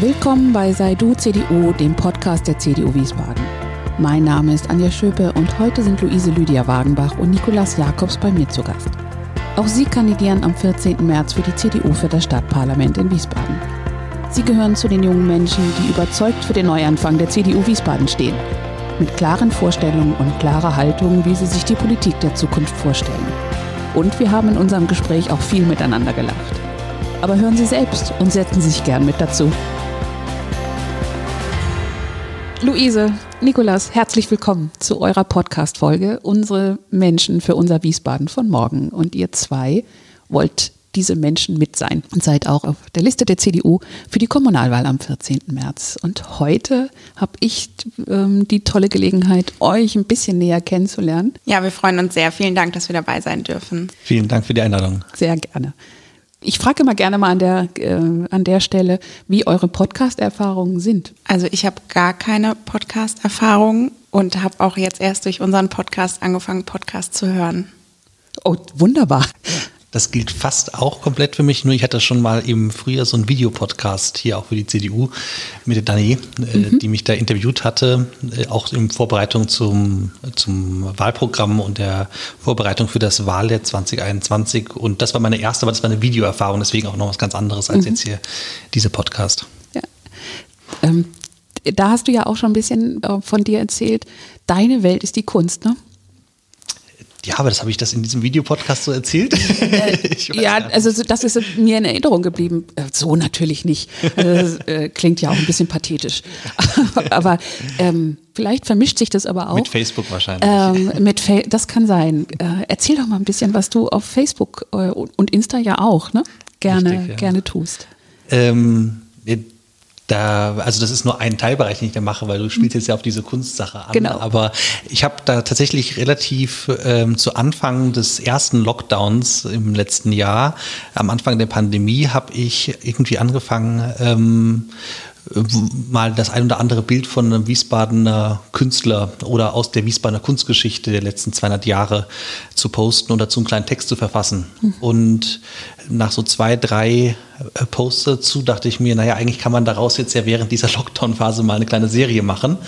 Willkommen bei Sei Du CDU, dem Podcast der CDU Wiesbaden. Mein Name ist Anja Schöpe und heute sind Luise Lydia Wagenbach und Nikolas Jakobs bei mir zu Gast. Auch sie kandidieren am 14. März für die CDU für das Stadtparlament in Wiesbaden. Sie gehören zu den jungen Menschen, die überzeugt für den Neuanfang der CDU Wiesbaden stehen. Mit klaren Vorstellungen und klarer Haltung, wie sie sich die Politik der Zukunft vorstellen. Und wir haben in unserem Gespräch auch viel miteinander gelacht. Aber hören Sie selbst und setzen Sie sich gern mit dazu. Luise, Nikolas, herzlich willkommen zu eurer Podcast-Folge Unsere Menschen für unser Wiesbaden von morgen. Und ihr zwei wollt diese Menschen mit sein und seid auch auf der Liste der CDU für die Kommunalwahl am 14. März. Und heute habe ich ähm, die tolle Gelegenheit, euch ein bisschen näher kennenzulernen. Ja, wir freuen uns sehr. Vielen Dank, dass wir dabei sein dürfen. Vielen Dank für die Einladung. Sehr gerne. Ich frage immer gerne mal an der, äh, an der Stelle, wie eure Podcast-Erfahrungen sind. Also ich habe gar keine Podcast-Erfahrung und habe auch jetzt erst durch unseren Podcast angefangen, Podcast zu hören. Oh, wunderbar. Das gilt fast auch komplett für mich. Nur ich hatte schon mal im Frühjahr so einen Videopodcast hier auch für die CDU mit der Dani, äh, mhm. die mich da interviewt hatte, äh, auch in Vorbereitung zum, zum Wahlprogramm und der Vorbereitung für das Wahljahr 2021. Und das war meine erste, aber das war eine Videoerfahrung, deswegen auch noch was ganz anderes als mhm. jetzt hier dieser Podcast. Ja. Ähm, da hast du ja auch schon ein bisschen äh, von dir erzählt. Deine Welt ist die Kunst, ne? Ja, aber das habe ich das in diesem Videopodcast so erzählt. Äh, ja, also das ist mir in Erinnerung geblieben. Äh, so natürlich nicht. Also, äh, klingt ja auch ein bisschen pathetisch. aber ähm, vielleicht vermischt sich das aber auch. Mit Facebook wahrscheinlich. Ähm, mit Fa das kann sein. Äh, erzähl doch mal ein bisschen, was du auf Facebook äh, und Insta ja auch ne? gerne, Richtig, ja. gerne tust. Ähm, da, also das ist nur ein Teilbereich, den ich da mache, weil du spielst jetzt ja auf diese Kunstsache an. Genau. Aber ich habe da tatsächlich relativ ähm, zu Anfang des ersten Lockdowns im letzten Jahr, am Anfang der Pandemie, habe ich irgendwie angefangen, ähm, mal das ein oder andere Bild von einem Wiesbadener Künstler oder aus der Wiesbadener Kunstgeschichte der letzten 200 Jahre zu posten und dazu einen kleinen Text zu verfassen. Mhm. Und nach so zwei, drei äh, Posts dazu dachte ich mir, naja, eigentlich kann man daraus jetzt ja während dieser Lockdown-Phase mal eine kleine Serie machen.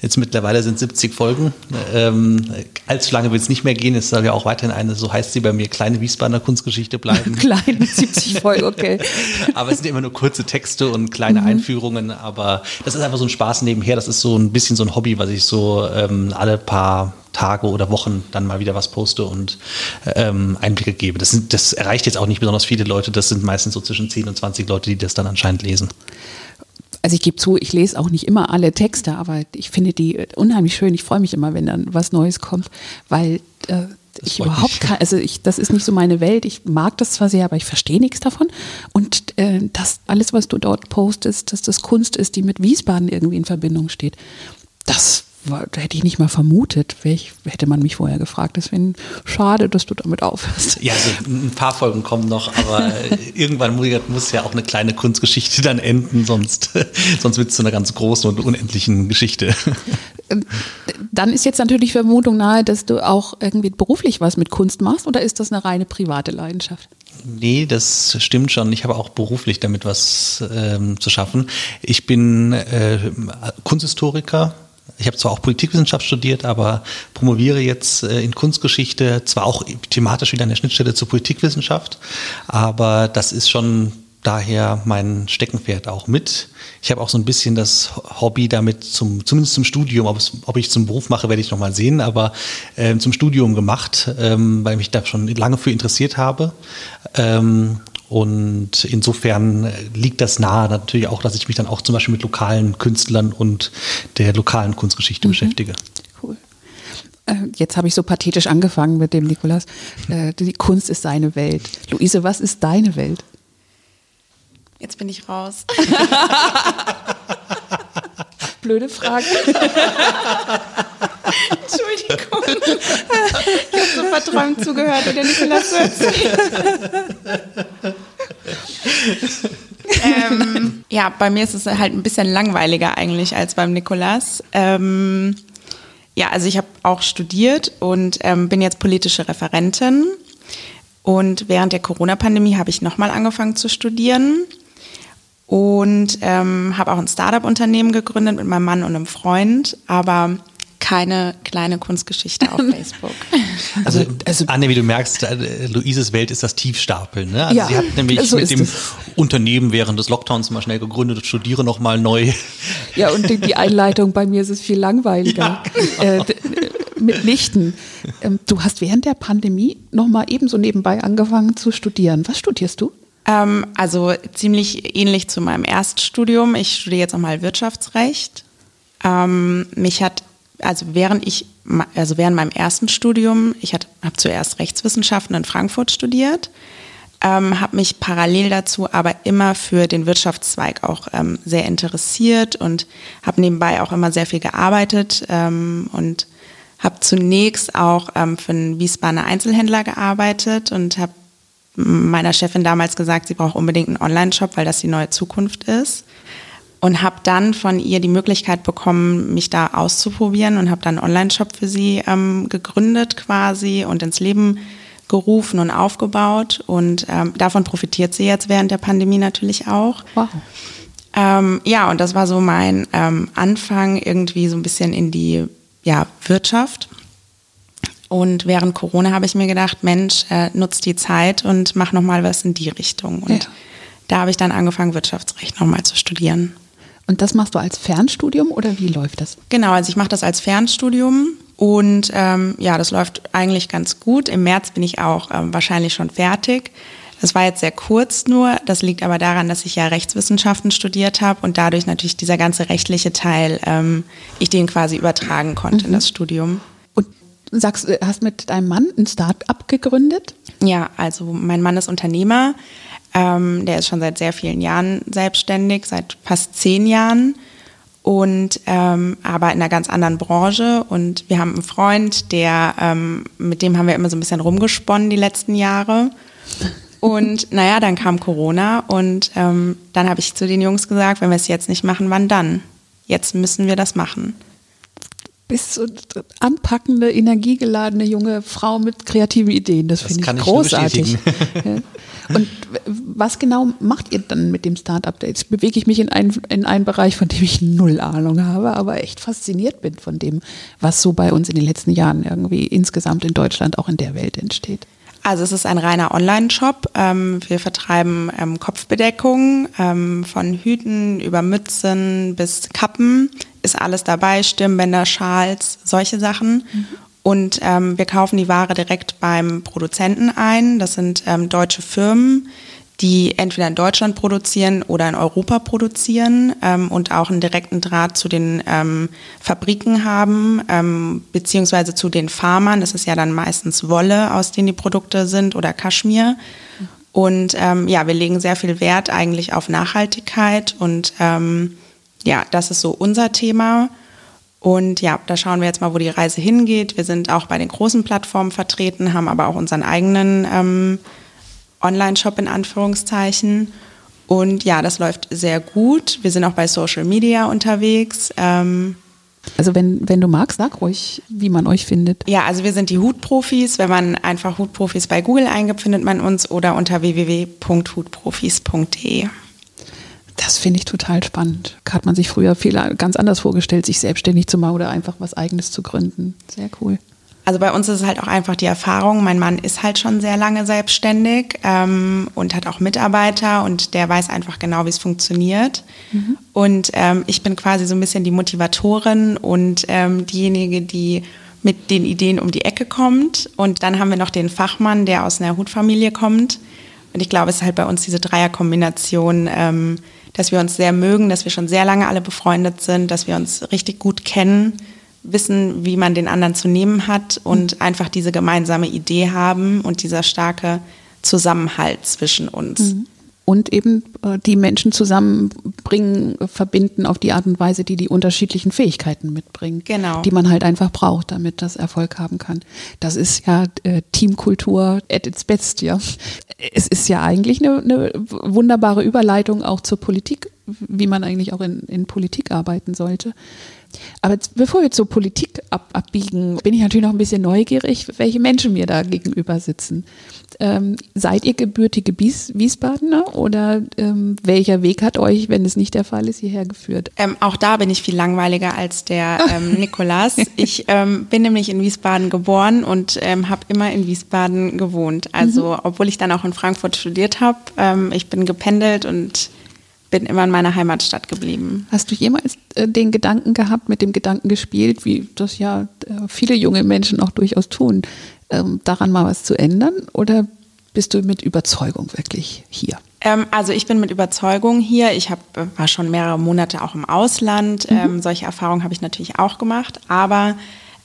Jetzt mittlerweile sind 70 Folgen. Ähm, allzu lange wird es nicht mehr gehen. Es soll ja auch weiterhin eine, so heißt sie bei mir, kleine Wiesbadener Kunstgeschichte bleiben. kleine 70 Folgen, okay. aber es sind immer nur kurze Texte und kleine mhm. Einführungen. Aber das ist einfach so ein Spaß nebenher. Das ist so ein bisschen so ein Hobby, was ich so ähm, alle paar Tage oder Wochen dann mal wieder was poste und ähm, Einblicke gebe. Das, sind, das erreicht jetzt auch nicht besonders viele Leute. Das sind meistens so zwischen 10 und 20 Leute, die das dann anscheinend lesen. Also ich gebe zu, ich lese auch nicht immer alle Texte, aber ich finde die unheimlich schön. Ich freue mich immer, wenn dann was Neues kommt, weil äh, ich überhaupt kann, also ich, das ist nicht so meine Welt. Ich mag das zwar sehr, aber ich verstehe nichts davon. Und äh, das alles, was du dort postest, dass das Kunst ist, die mit Wiesbaden irgendwie in Verbindung steht, das hätte ich nicht mal vermutet. Ich, hätte man mich vorher gefragt. Deswegen schade, dass du damit aufhörst. Ja, also ein paar Folgen kommen noch, aber irgendwann muss ja auch eine kleine Kunstgeschichte dann enden, sonst, sonst wird es zu einer ganz großen und unendlichen Geschichte. Dann ist jetzt natürlich Vermutung nahe, dass du auch irgendwie beruflich was mit Kunst machst oder ist das eine reine private Leidenschaft? Nee, das stimmt schon. Ich habe auch beruflich damit was ähm, zu schaffen. Ich bin äh, Kunsthistoriker ich habe zwar auch Politikwissenschaft studiert, aber promoviere jetzt äh, in Kunstgeschichte, zwar auch thematisch wieder an der Schnittstelle zur Politikwissenschaft, aber das ist schon daher mein Steckenpferd auch mit. Ich habe auch so ein bisschen das Hobby damit, zum, zumindest zum Studium, ob, es, ob ich zum Beruf mache, werde ich nochmal sehen, aber äh, zum Studium gemacht, ähm, weil ich mich da schon lange für interessiert habe. Ähm, und insofern liegt das nahe natürlich auch, dass ich mich dann auch zum Beispiel mit lokalen Künstlern und der lokalen Kunstgeschichte mhm. beschäftige. Cool. Äh, jetzt habe ich so pathetisch angefangen mit dem Nikolas. Äh, die Kunst ist seine Welt. Luise, was ist deine Welt? Jetzt bin ich raus. Blöde Frage. Entschuldigung. Ich habe so verträumt zugehört, wie der Nikolas so ähm, ja, bei mir ist es halt ein bisschen langweiliger eigentlich als beim Nikolas. Ähm, ja, also ich habe auch studiert und ähm, bin jetzt politische Referentin. Und während der Corona-Pandemie habe ich nochmal angefangen zu studieren und ähm, habe auch ein Startup-Unternehmen gegründet mit meinem Mann und einem Freund, aber keine kleine Kunstgeschichte auf Facebook. Also, also, Anne, wie du merkst, äh, Luises Welt ist das Tiefstapeln. Ne? Also ja, sie hat nämlich so mit dem es. Unternehmen während des Lockdowns mal schnell gegründet und studiere nochmal neu. Ja, und die, die, Einleitung bei mir ist es viel langweiliger. Ja. Äh, mitnichten. Ähm, du hast während der Pandemie nochmal ebenso nebenbei angefangen zu studieren. Was studierst du? Ähm, also ziemlich ähnlich zu meinem Erststudium. Ich studiere jetzt nochmal Wirtschaftsrecht. Ähm, mich hat, also während ich, also während meinem ersten Studium, ich habe zuerst Rechtswissenschaften in Frankfurt studiert, ähm, habe mich parallel dazu aber immer für den Wirtschaftszweig auch ähm, sehr interessiert und habe nebenbei auch immer sehr viel gearbeitet ähm, und habe zunächst auch ähm, für einen Wiesbadener Einzelhändler gearbeitet und habe meiner Chefin damals gesagt, sie braucht unbedingt einen Online-Shop, weil das die neue Zukunft ist. Und habe dann von ihr die Möglichkeit bekommen, mich da auszuprobieren und habe dann einen Online-Shop für sie ähm, gegründet quasi und ins Leben gerufen und aufgebaut. Und ähm, davon profitiert sie jetzt während der Pandemie natürlich auch. Wow. Ähm, ja, und das war so mein ähm, Anfang irgendwie so ein bisschen in die ja, Wirtschaft. Und während Corona habe ich mir gedacht, Mensch, äh, nutzt die Zeit und mach noch mal was in die Richtung. Und ja. da habe ich dann angefangen, Wirtschaftsrecht noch mal zu studieren. Und das machst du als Fernstudium oder wie läuft das? Genau, also ich mache das als Fernstudium und ähm, ja, das läuft eigentlich ganz gut. Im März bin ich auch ähm, wahrscheinlich schon fertig. Das war jetzt sehr kurz nur. Das liegt aber daran, dass ich ja Rechtswissenschaften studiert habe und dadurch natürlich dieser ganze rechtliche Teil, ähm, ich den quasi übertragen konnte mhm. in das Studium sagst, du hast mit deinem Mann ein Start-up gegründet? Ja, also mein Mann ist Unternehmer. Ähm, der ist schon seit sehr vielen Jahren selbstständig, seit fast zehn Jahren und ähm, aber in einer ganz anderen Branche. Und wir haben einen Freund, der ähm, mit dem haben wir immer so ein bisschen rumgesponnen die letzten Jahre. Und naja, dann kam Corona und ähm, dann habe ich zu den Jungs gesagt, wenn wir es jetzt nicht machen, wann dann? Jetzt müssen wir das machen bist so anpackende, energiegeladene junge Frau mit kreativen Ideen. Das, das finde ich großartig. Und was genau macht ihr dann mit dem Startup? Jetzt bewege ich mich in einen, in einen Bereich, von dem ich null Ahnung habe, aber echt fasziniert bin von dem, was so bei uns in den letzten Jahren irgendwie insgesamt in Deutschland, auch in der Welt entsteht. Also es ist ein reiner Online-Shop. Ähm, wir vertreiben ähm, Kopfbedeckungen ähm, von Hüten über Mützen bis Kappen. Ist alles dabei, Stirnbänder, Schals, solche Sachen. Mhm. Und ähm, wir kaufen die Ware direkt beim Produzenten ein. Das sind ähm, deutsche Firmen, die entweder in Deutschland produzieren oder in Europa produzieren ähm, und auch einen direkten Draht zu den ähm, Fabriken haben, ähm, beziehungsweise zu den Farmern. Das ist ja dann meistens Wolle, aus denen die Produkte sind oder Kaschmir. Und ähm, ja, wir legen sehr viel Wert eigentlich auf Nachhaltigkeit und ähm, ja, das ist so unser Thema. Und ja, da schauen wir jetzt mal, wo die Reise hingeht. Wir sind auch bei den großen Plattformen vertreten, haben aber auch unseren eigenen ähm, Online-Shop in Anführungszeichen. Und ja, das läuft sehr gut. Wir sind auch bei Social Media unterwegs. Ähm, also wenn, wenn du magst, sag ruhig, wie man euch findet. Ja, also wir sind die Hutprofis. Wenn man einfach Hutprofis bei Google eingibt, findet man uns oder unter www.hutprofis.de. Das finde ich total spannend. Hat man sich früher viel ganz anders vorgestellt, sich selbstständig zu machen oder einfach was Eigenes zu gründen. Sehr cool. Also bei uns ist es halt auch einfach die Erfahrung. Mein Mann ist halt schon sehr lange selbstständig ähm, und hat auch Mitarbeiter und der weiß einfach genau, wie es funktioniert. Mhm. Und ähm, ich bin quasi so ein bisschen die Motivatorin und ähm, diejenige, die mit den Ideen um die Ecke kommt. Und dann haben wir noch den Fachmann, der aus einer Hutfamilie kommt. Und ich glaube, es ist halt bei uns diese Dreierkombination, ähm, dass wir uns sehr mögen, dass wir schon sehr lange alle befreundet sind, dass wir uns richtig gut kennen wissen, wie man den anderen zu nehmen hat und mhm. einfach diese gemeinsame Idee haben und dieser starke Zusammenhalt zwischen uns. Mhm. Und eben äh, die Menschen zusammenbringen, verbinden auf die Art und Weise, die die unterschiedlichen Fähigkeiten mitbringen, genau. die man halt einfach braucht, damit das Erfolg haben kann. Das ist ja äh, Teamkultur at its best, ja. Es ist ja eigentlich eine, eine wunderbare Überleitung auch zur Politik, wie man eigentlich auch in, in Politik arbeiten sollte aber jetzt, bevor wir zur Politik ab, abbiegen, bin ich natürlich noch ein bisschen neugierig, welche Menschen mir da gegenüber sitzen. Ähm, seid ihr gebürtige Wies Wiesbadener oder ähm, welcher Weg hat euch, wenn es nicht der Fall ist, hierher geführt? Ähm, auch da bin ich viel langweiliger als der ähm, Nikolas. Ich ähm, bin nämlich in Wiesbaden geboren und ähm, habe immer in Wiesbaden gewohnt. Also mhm. obwohl ich dann auch in Frankfurt studiert habe, ich bin gependelt und bin immer in meiner Heimatstadt geblieben. Hast du jemals äh, den Gedanken gehabt, mit dem Gedanken gespielt, wie das ja äh, viele junge Menschen auch durchaus tun, ähm, daran mal was zu ändern? Oder bist du mit Überzeugung wirklich hier? Ähm, also ich bin mit Überzeugung hier. Ich hab, äh, war schon mehrere Monate auch im Ausland. Mhm. Ähm, solche Erfahrungen habe ich natürlich auch gemacht. Aber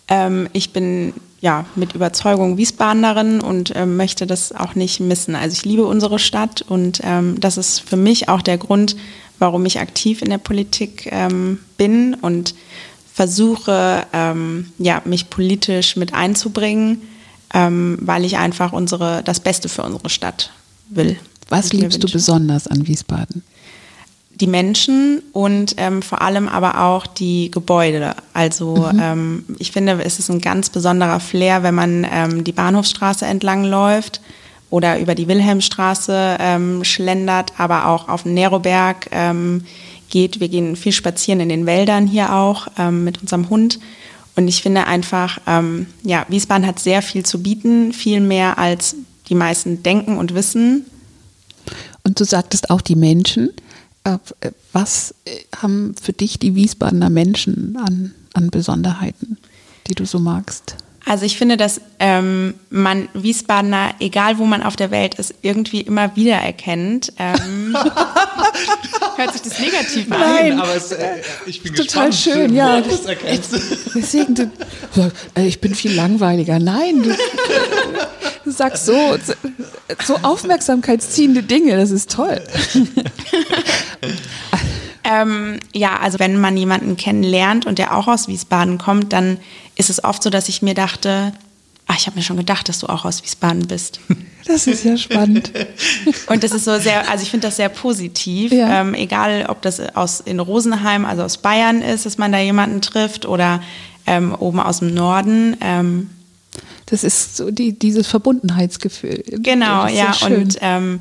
ähm, ich bin ja mit Überzeugung Wiesbadenerin und ähm, möchte das auch nicht missen. Also ich liebe unsere Stadt und ähm, das ist für mich auch der Grund, warum ich aktiv in der Politik ähm, bin und versuche, ja, mich politisch mit einzubringen ähm, weil ich einfach unsere, das Beste für unsere Stadt will. Was liebst du besonders an Wiesbaden? Die Menschen und ähm, vor allem aber auch die Gebäude. Also mhm. ähm, ich finde, es ist ein ganz besonderer Flair, wenn man ähm, die Bahnhofstraße entlang läuft oder über die Wilhelmstraße ähm, schlendert, aber auch auf den Neroberg ähm, geht. Wir gehen viel spazieren in den Wäldern hier auch ähm, mit unserem Hund. Und ich finde einfach, ja, Wiesbaden hat sehr viel zu bieten, viel mehr als die meisten denken und wissen. Und du sagtest auch die Menschen. Äh, was äh, haben für dich die Wiesbadener Menschen an, an Besonderheiten, die du so magst? Also ich finde, dass ähm, man Wiesbadener, egal wo man auf der Welt ist, irgendwie immer wieder erkennt. Ähm, hört sich das negativ an? Nein, aber es, äh, ich bin total gespannt, schön, ja. Du das erkennst. Deswegen, du, äh, ich bin viel langweiliger. Nein, du, du sagst so, so aufmerksamkeitsziehende Dinge. Das ist toll. Ähm, ja, also wenn man jemanden kennenlernt und der auch aus Wiesbaden kommt, dann ist es oft so, dass ich mir dachte, ach, ich habe mir schon gedacht, dass du auch aus Wiesbaden bist. Das ist ja spannend. Und das ist so sehr, also ich finde das sehr positiv. Ja. Ähm, egal, ob das aus in Rosenheim, also aus Bayern ist, dass man da jemanden trifft oder ähm, oben aus dem Norden. Ähm, das ist so die, dieses Verbundenheitsgefühl. Genau, ja. Und ähm,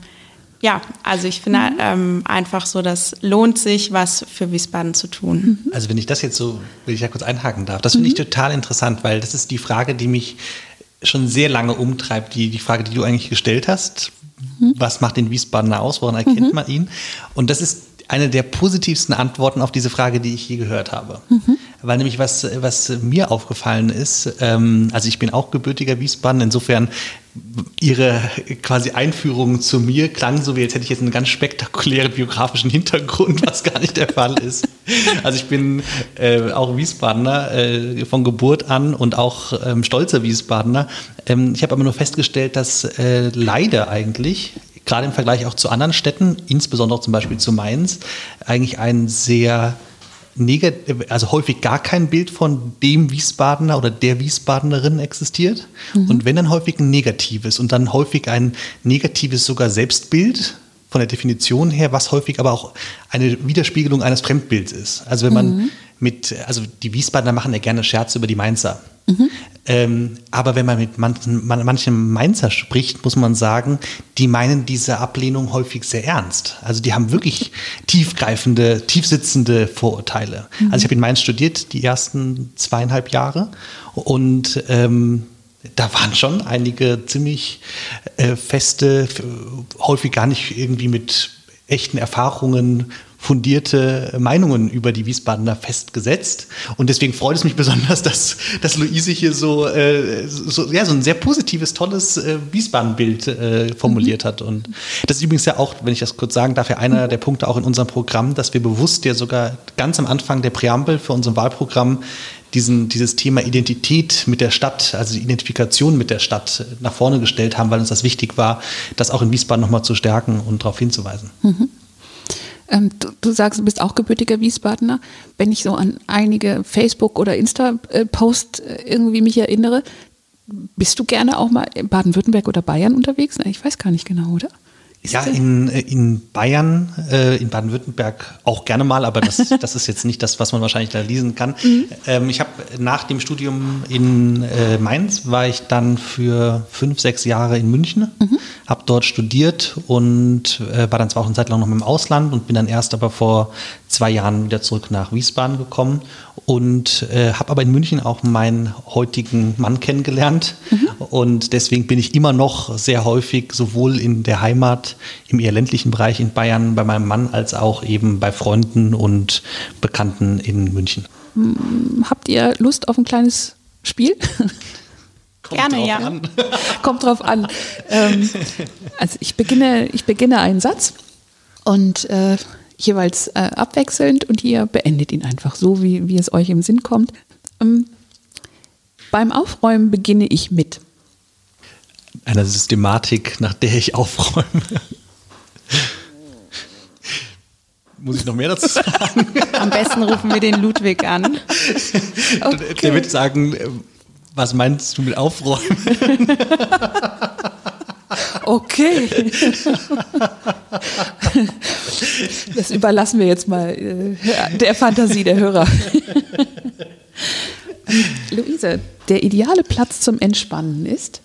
ja, also ich finde mhm. ähm, einfach so, das lohnt sich, was für Wiesbaden zu tun. Mhm. Also wenn ich das jetzt so, will ich ja kurz einhaken darf, das finde ich mhm. total interessant, weil das ist die Frage, die mich schon sehr lange umtreibt, die, die Frage, die du eigentlich gestellt hast. Mhm. Was macht den Wiesbadener aus? Woran erkennt mhm. man ihn? Und das ist eine der positivsten Antworten auf diese Frage, die ich je gehört habe. Mhm. Weil nämlich was, was mir aufgefallen ist, ähm, also ich bin auch gebürtiger Wiesbaden, insofern ihre quasi Einführung zu mir klang so, wie als hätte ich jetzt einen ganz spektakulären biografischen Hintergrund, was gar nicht der Fall ist. Also ich bin äh, auch Wiesbadener äh, von Geburt an und auch ähm, stolzer Wiesbadener. Ähm, ich habe aber nur festgestellt, dass äh, leider eigentlich gerade im Vergleich auch zu anderen Städten, insbesondere zum Beispiel zu Mainz, eigentlich ein sehr also häufig gar kein Bild von dem Wiesbadener oder der Wiesbadenerin existiert. Mhm. Und wenn dann häufig ein negatives und dann häufig ein negatives sogar Selbstbild von der Definition her, was häufig aber auch eine Widerspiegelung eines Fremdbilds ist. Also wenn man mhm. mit, also die Wiesbadener machen ja gerne Scherze über die Mainzer. Ähm, aber wenn man mit manchen, manchen Mainzer spricht, muss man sagen, die meinen diese Ablehnung häufig sehr ernst. Also die haben wirklich tiefgreifende, tiefsitzende Vorurteile. Mhm. Also ich habe in Mainz studiert die ersten zweieinhalb Jahre und ähm, da waren schon einige ziemlich äh, feste, häufig gar nicht irgendwie mit echten Erfahrungen fundierte Meinungen über die Wiesbadener festgesetzt. Und deswegen freut es mich besonders, dass, dass Luise hier so, äh, so, ja, so ein sehr positives, tolles äh, Wiesbaden-Bild äh, formuliert mhm. hat. Und das ist übrigens ja auch, wenn ich das kurz sagen darf, ja einer der Punkte auch in unserem Programm, dass wir bewusst ja sogar ganz am Anfang der Präambel für unser Wahlprogramm diesen, dieses Thema Identität mit der Stadt, also die Identifikation mit der Stadt nach vorne gestellt haben, weil uns das wichtig war, das auch in Wiesbaden nochmal zu stärken und darauf hinzuweisen. Mhm. Ähm, du, du, sagst, du bist auch gebürtiger Wiesbadener. Wenn ich so an einige Facebook- oder Insta-Posts äh, irgendwie mich erinnere, bist du gerne auch mal in Baden-Württemberg oder Bayern unterwegs? Ich weiß gar nicht genau, oder? Ist ja, in, in Bayern, äh, in Baden-Württemberg auch gerne mal, aber das, das ist jetzt nicht das, was man wahrscheinlich da lesen kann. Mhm. Ähm, ich habe nach dem Studium in äh, Mainz, war ich dann für fünf, sechs Jahre in München, mhm. habe dort studiert und äh, war dann zwar auch eine Zeit lang noch im Ausland und bin dann erst aber vor zwei Jahren wieder zurück nach Wiesbaden gekommen und äh, habe aber in München auch meinen heutigen Mann kennengelernt. Mhm. Und deswegen bin ich immer noch sehr häufig sowohl in der Heimat, im eher ländlichen Bereich in Bayern bei meinem Mann, als auch eben bei Freunden und Bekannten in München. Hm, habt ihr Lust auf ein kleines Spiel? Kommt Gerne, ja. An. Kommt drauf an. Ähm, also ich beginne, ich beginne einen Satz und äh, jeweils äh, abwechselnd und ihr beendet ihn einfach so, wie, wie es euch im Sinn kommt. Ähm, beim Aufräumen beginne ich mit. Einer Systematik, nach der ich aufräume. Muss ich noch mehr dazu sagen? Am besten rufen wir den Ludwig an. Okay. Der wird sagen, äh, was meinst du mit aufräumen? Okay. Das überlassen wir jetzt mal äh, der Fantasie der Hörer. Luise, der ideale Platz zum Entspannen ist?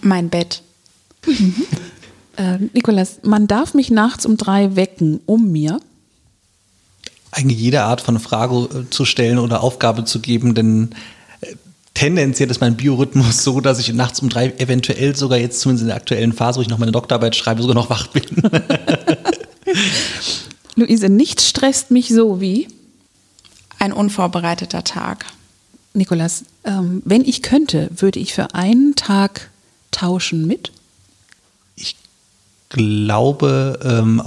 Mein Bett. Mhm. Äh, Nikolas, man darf mich nachts um drei wecken, um mir? Eigentlich jede Art von Frage äh, zu stellen oder Aufgabe zu geben, denn tendenziell ist mein Biorhythmus so, dass ich nachts um drei eventuell sogar jetzt zumindest in der aktuellen Phase, wo ich noch meine Doktorarbeit schreibe, sogar noch wach bin. Luise, nichts stresst mich so wie ein unvorbereiteter Tag. Nikolas, ähm, wenn ich könnte, würde ich für einen Tag tauschen mit? Ich glaube ähm,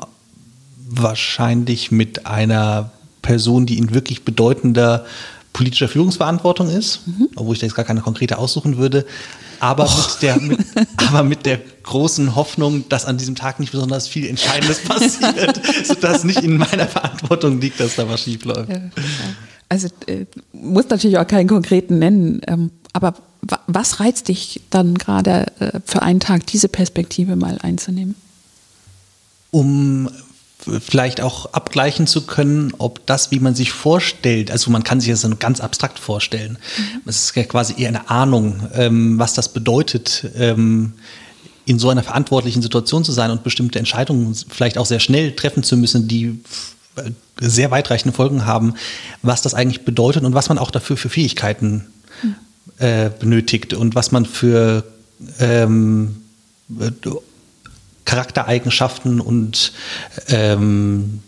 wahrscheinlich mit einer Person, die in wirklich bedeutender politischer Führungsverantwortung ist, mhm. obwohl ich da jetzt gar keine konkrete aussuchen würde, aber, oh. mit der, mit, aber mit der großen Hoffnung, dass an diesem Tag nicht besonders viel Entscheidendes passiert, sodass nicht in meiner Verantwortung liegt, dass da was schief läuft. Also äh, muss natürlich auch keinen konkreten nennen, ähm, aber was reizt dich dann gerade äh, für einen Tag, diese Perspektive mal einzunehmen? Um vielleicht auch abgleichen zu können, ob das, wie man sich vorstellt, also man kann sich das ganz abstrakt vorstellen. Mhm. Es ist ja quasi eher eine Ahnung, ähm, was das bedeutet, ähm, in so einer verantwortlichen Situation zu sein und bestimmte Entscheidungen vielleicht auch sehr schnell treffen zu müssen, die äh, sehr weitreichende Folgen haben, was das eigentlich bedeutet und was man auch dafür für Fähigkeiten mhm. äh, benötigt und was man für ähm, Charaktereigenschaften und ähm,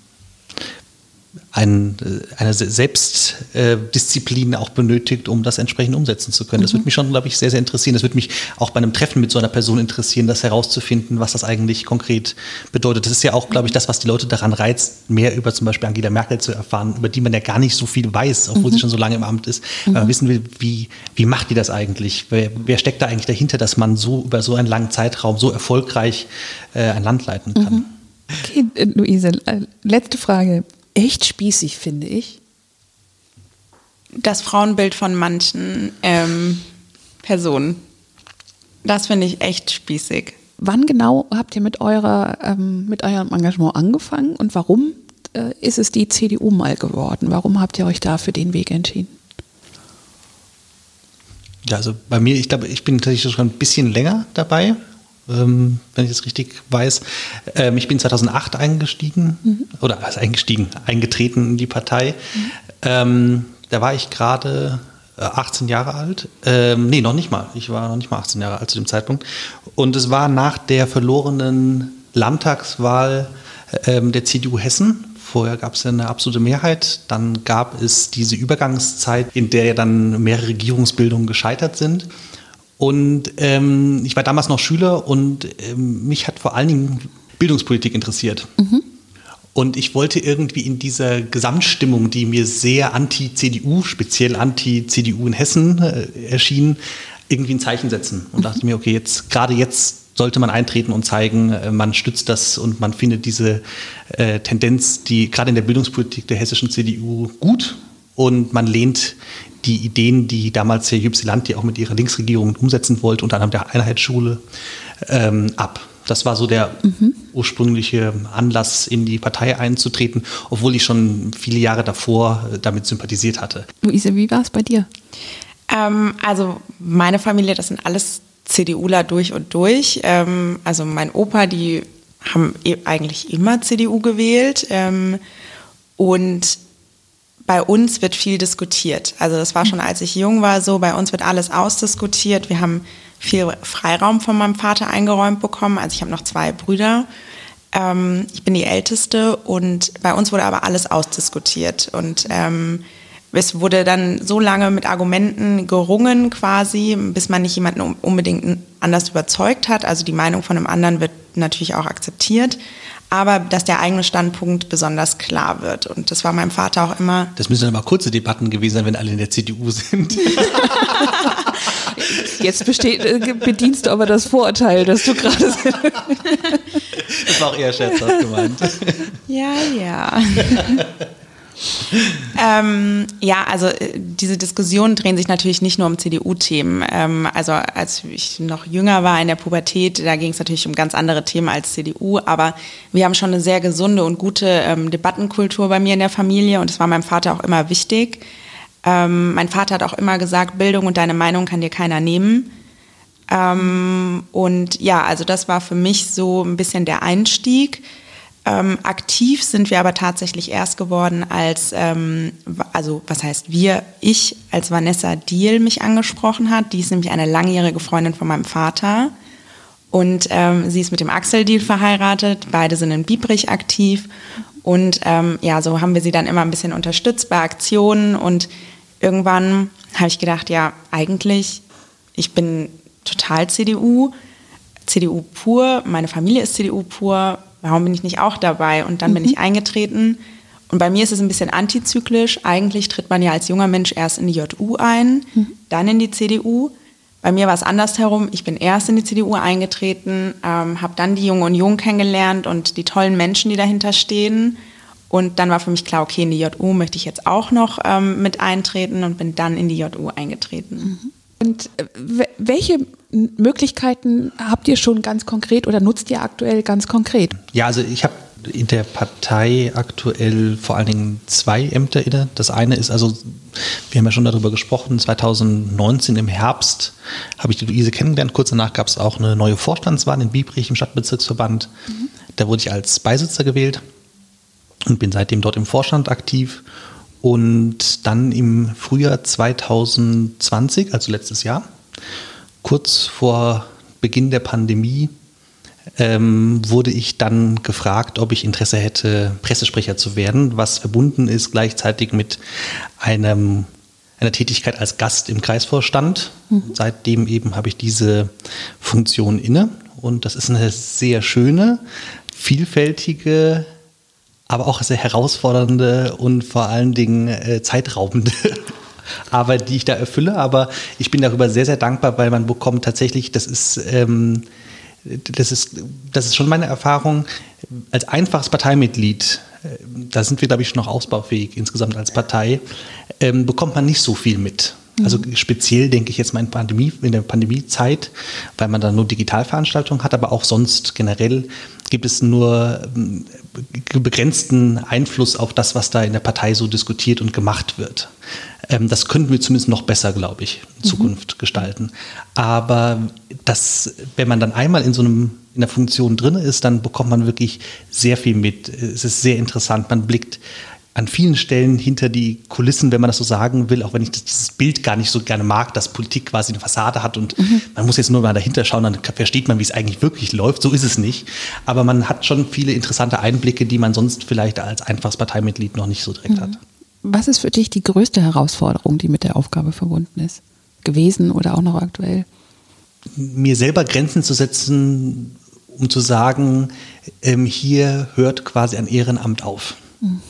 ein, äh, eine Selbstdisziplin auch benötigt, um das entsprechend umsetzen zu können. Mhm. Das würde mich schon, glaube ich, sehr, sehr interessieren. Das würde mich auch bei einem Treffen mit so einer Person interessieren, das herauszufinden, was das eigentlich konkret bedeutet. Das ist ja auch, glaube ich, das, was die Leute daran reizt, mehr über zum Beispiel Angela Merkel zu erfahren, über die man ja gar nicht so viel weiß, obwohl mhm. sie schon so lange im Amt ist. Mhm. man wissen will, wie, wie macht die das eigentlich? Wer, wer, steckt da eigentlich dahinter, dass man so über so einen langen Zeitraum so erfolgreich äh, ein Land leiten kann? Mhm. Okay, äh, Luise, äh, letzte Frage echt spießig, finde ich. Das Frauenbild von manchen ähm, Personen. Das finde ich echt spießig. Wann genau habt ihr mit, eurer, ähm, mit eurem Engagement angefangen und warum äh, ist es die CDU mal geworden? Warum habt ihr euch da für den Weg entschieden? Ja, also bei mir, ich glaube, ich bin tatsächlich schon ein bisschen länger dabei ähm, wenn ich das richtig weiß. Ähm, ich bin 2008 eingestiegen, mhm. oder also eingestiegen, eingetreten in die Partei. Mhm. Ähm, da war ich gerade 18 äh, Jahre alt. Ähm, nee, noch nicht mal. Ich war noch nicht mal 18 Jahre alt zu dem Zeitpunkt. Und es war nach der verlorenen Landtagswahl der CDU Hessen. Vorher gab es ja eine absolute Mehrheit. Dann gab es diese Übergangszeit, in der ja dann mehrere Regierungsbildungen gescheitert sind. Und ähm, ich war damals noch Schüler und ähm, mich hat vor allen Dingen Bildungspolitik interessiert. Mhm. Und ich wollte irgendwie in dieser Gesamtstimmung, die mir sehr anti-CDU, speziell anti-CDU in Hessen äh, erschien, irgendwie ein Zeichen setzen. Und mhm. dachte mir, okay, jetzt, gerade jetzt sollte man eintreten und zeigen, äh, man stützt das und man findet diese äh, Tendenz, die gerade in der Bildungspolitik der hessischen CDU gut und man lehnt die Ideen, die damals Herr Jüpsilanti auch mit ihrer Linksregierung umsetzen wollte, unter anderem der Einheitsschule, ähm, ab. Das war so der mhm. ursprüngliche Anlass, in die Partei einzutreten, obwohl ich schon viele Jahre davor äh, damit sympathisiert hatte. Luise, wie war es bei dir? Ähm, also meine Familie, das sind alles CDUler durch und durch. Ähm, also mein Opa, die haben e-, eigentlich immer CDU gewählt. Ähm, und bei uns wird viel diskutiert. Also das war schon, als ich jung war, so, bei uns wird alles ausdiskutiert. Wir haben viel Freiraum von meinem Vater eingeräumt bekommen. Also ich habe noch zwei Brüder. Ähm, ich bin die Älteste und bei uns wurde aber alles ausdiskutiert. Und ähm, es wurde dann so lange mit Argumenten gerungen quasi, bis man nicht jemanden unbedingt anders überzeugt hat. Also die Meinung von einem anderen wird natürlich auch akzeptiert aber dass der eigene Standpunkt besonders klar wird. Und das war meinem Vater auch immer. Das müssen dann aber kurze Debatten gewesen sein, wenn alle in der CDU sind. Jetzt besteht, äh, bedienst du aber das Vorurteil, dass du gerade. das war auch eher scherzhaft gemeint. Ja, ja. ähm, ja, also äh, diese Diskussionen drehen sich natürlich nicht nur um CDU-Themen. Ähm, also als ich noch jünger war in der Pubertät, da ging es natürlich um ganz andere Themen als CDU, aber wir haben schon eine sehr gesunde und gute ähm, Debattenkultur bei mir in der Familie und das war meinem Vater auch immer wichtig. Ähm, mein Vater hat auch immer gesagt, Bildung und deine Meinung kann dir keiner nehmen. Ähm, und ja, also das war für mich so ein bisschen der Einstieg. Ähm, aktiv sind wir aber tatsächlich erst geworden, als, ähm, also was heißt wir, ich, als Vanessa Diel mich angesprochen hat. Die ist nämlich eine langjährige Freundin von meinem Vater. Und ähm, sie ist mit dem Axel Diel verheiratet. Beide sind in Biebrich aktiv. Und ähm, ja, so haben wir sie dann immer ein bisschen unterstützt bei Aktionen. Und irgendwann habe ich gedacht, ja, eigentlich, ich bin total CDU, CDU pur, meine Familie ist CDU pur warum bin ich nicht auch dabei? Und dann mhm. bin ich eingetreten. Und bei mir ist es ein bisschen antizyklisch. Eigentlich tritt man ja als junger Mensch erst in die JU ein, mhm. dann in die CDU. Bei mir war es andersherum. Ich bin erst in die CDU eingetreten, ähm, habe dann die Junge Union kennengelernt und die tollen Menschen, die dahinter stehen. Und dann war für mich klar, okay, in die JU möchte ich jetzt auch noch ähm, mit eintreten und bin dann in die JU eingetreten. Mhm. Und äh, welche Möglichkeiten habt ihr schon ganz konkret oder nutzt ihr aktuell ganz konkret? Ja, also ich habe in der Partei aktuell vor allen Dingen zwei Ämter inne. Das eine ist also, wir haben ja schon darüber gesprochen, 2019 im Herbst habe ich die Luise kennengelernt. Kurz danach gab es auch eine neue Vorstandswahl in Biebrich im Stadtbezirksverband. Mhm. Da wurde ich als Beisitzer gewählt und bin seitdem dort im Vorstand aktiv. Und dann im Frühjahr 2020, also letztes Jahr, kurz vor Beginn der Pandemie ähm, wurde ich dann gefragt, ob ich Interesse hätte, Pressesprecher zu werden, was verbunden ist gleichzeitig mit einem, einer Tätigkeit als Gast im Kreisvorstand. Mhm. Seitdem eben habe ich diese Funktion inne und das ist eine sehr schöne, vielfältige, aber auch sehr herausfordernde und vor allen Dingen äh, zeitraubende Arbeit, die ich da erfülle. Aber ich bin darüber sehr, sehr dankbar, weil man bekommt tatsächlich, das ist, ähm, das ist, das ist schon meine Erfahrung, als einfaches Parteimitglied, äh, da sind wir, glaube ich, schon noch ausbaufähig insgesamt als Partei, ähm, bekommt man nicht so viel mit. Also mhm. speziell denke ich jetzt mal in, Pandemie, in der Pandemiezeit, weil man da nur Digitalveranstaltungen hat, aber auch sonst generell gibt es nur ähm, begrenzten Einfluss auf das, was da in der Partei so diskutiert und gemacht wird. Ähm, das könnten wir zumindest noch besser, glaube ich, in mhm. Zukunft mhm. gestalten. Aber das, wenn man dann einmal in so einem in der Funktion drin ist, dann bekommt man wirklich sehr viel mit. Es ist sehr interessant. Man blickt an vielen Stellen hinter die Kulissen, wenn man das so sagen will, auch wenn ich das, dieses Bild gar nicht so gerne mag, dass Politik quasi eine Fassade hat und mhm. man muss jetzt nur mal dahinter schauen, dann versteht man, wie es eigentlich wirklich läuft. So ist es nicht. Aber man hat schon viele interessante Einblicke, die man sonst vielleicht als einfaches Parteimitglied noch nicht so direkt mhm. hat. Was ist für dich die größte Herausforderung, die mit der Aufgabe verbunden ist? Gewesen oder auch noch aktuell? Mir selber Grenzen zu setzen, um zu sagen, ähm, hier hört quasi ein Ehrenamt auf. Mhm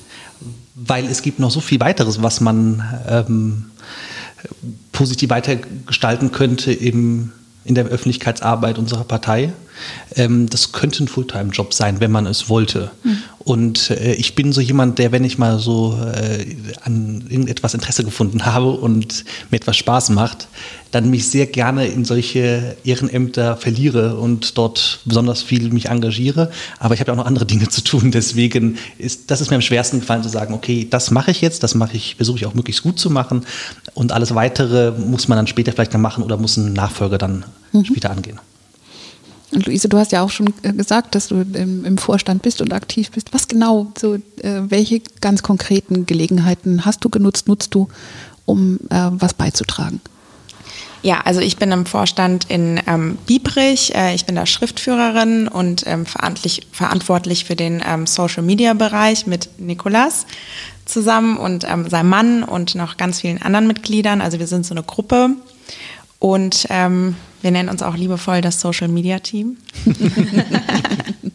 weil es gibt noch so viel weiteres, was man ähm, positiv weitergestalten könnte im, in der Öffentlichkeitsarbeit unserer Partei. Ähm, das könnte ein Fulltime-Job sein, wenn man es wollte. Mhm. Und äh, ich bin so jemand, der, wenn ich mal so äh, an irgendetwas Interesse gefunden habe und mir etwas Spaß macht, dann mich sehr gerne in solche Ehrenämter verliere und dort besonders viel mich engagiere. Aber ich habe ja auch noch andere Dinge zu tun. Deswegen ist das ist mir am schwersten gefallen zu sagen, okay, das mache ich jetzt, das mache ich, versuche ich auch möglichst gut zu machen. Und alles weitere muss man dann später vielleicht dann machen oder muss ein Nachfolger dann mhm. später angehen. Und Luise, du hast ja auch schon äh, gesagt, dass du im, im Vorstand bist und aktiv bist. Was genau, so, äh, welche ganz konkreten Gelegenheiten hast du genutzt, nutzt du, um äh, was beizutragen? Ja, also ich bin im Vorstand in ähm, Biebrich. Äh, ich bin da Schriftführerin und ähm, verantwortlich, verantwortlich für den ähm, Social-Media-Bereich mit Nikolas zusammen und ähm, seinem Mann und noch ganz vielen anderen Mitgliedern. Also wir sind so eine Gruppe. Und ähm, wir nennen uns auch liebevoll das Social Media Team.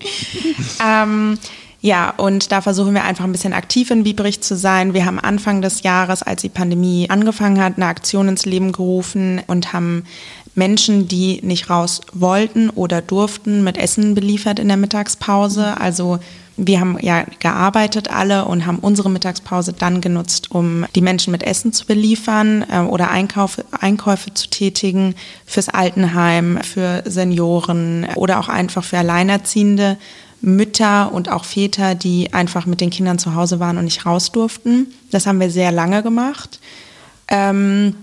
ähm, ja, und da versuchen wir einfach ein bisschen aktiv in Biebrich zu sein. Wir haben Anfang des Jahres, als die Pandemie angefangen hat, eine Aktion ins Leben gerufen und haben Menschen, die nicht raus wollten oder durften, mit Essen beliefert in der Mittagspause. Also wir haben ja gearbeitet alle und haben unsere Mittagspause dann genutzt, um die Menschen mit Essen zu beliefern äh, oder Einkäufe, Einkäufe zu tätigen fürs Altenheim, für Senioren oder auch einfach für Alleinerziehende. Mütter und auch Väter, die einfach mit den Kindern zu Hause waren und nicht raus durften. Das haben wir sehr lange gemacht. Ähm,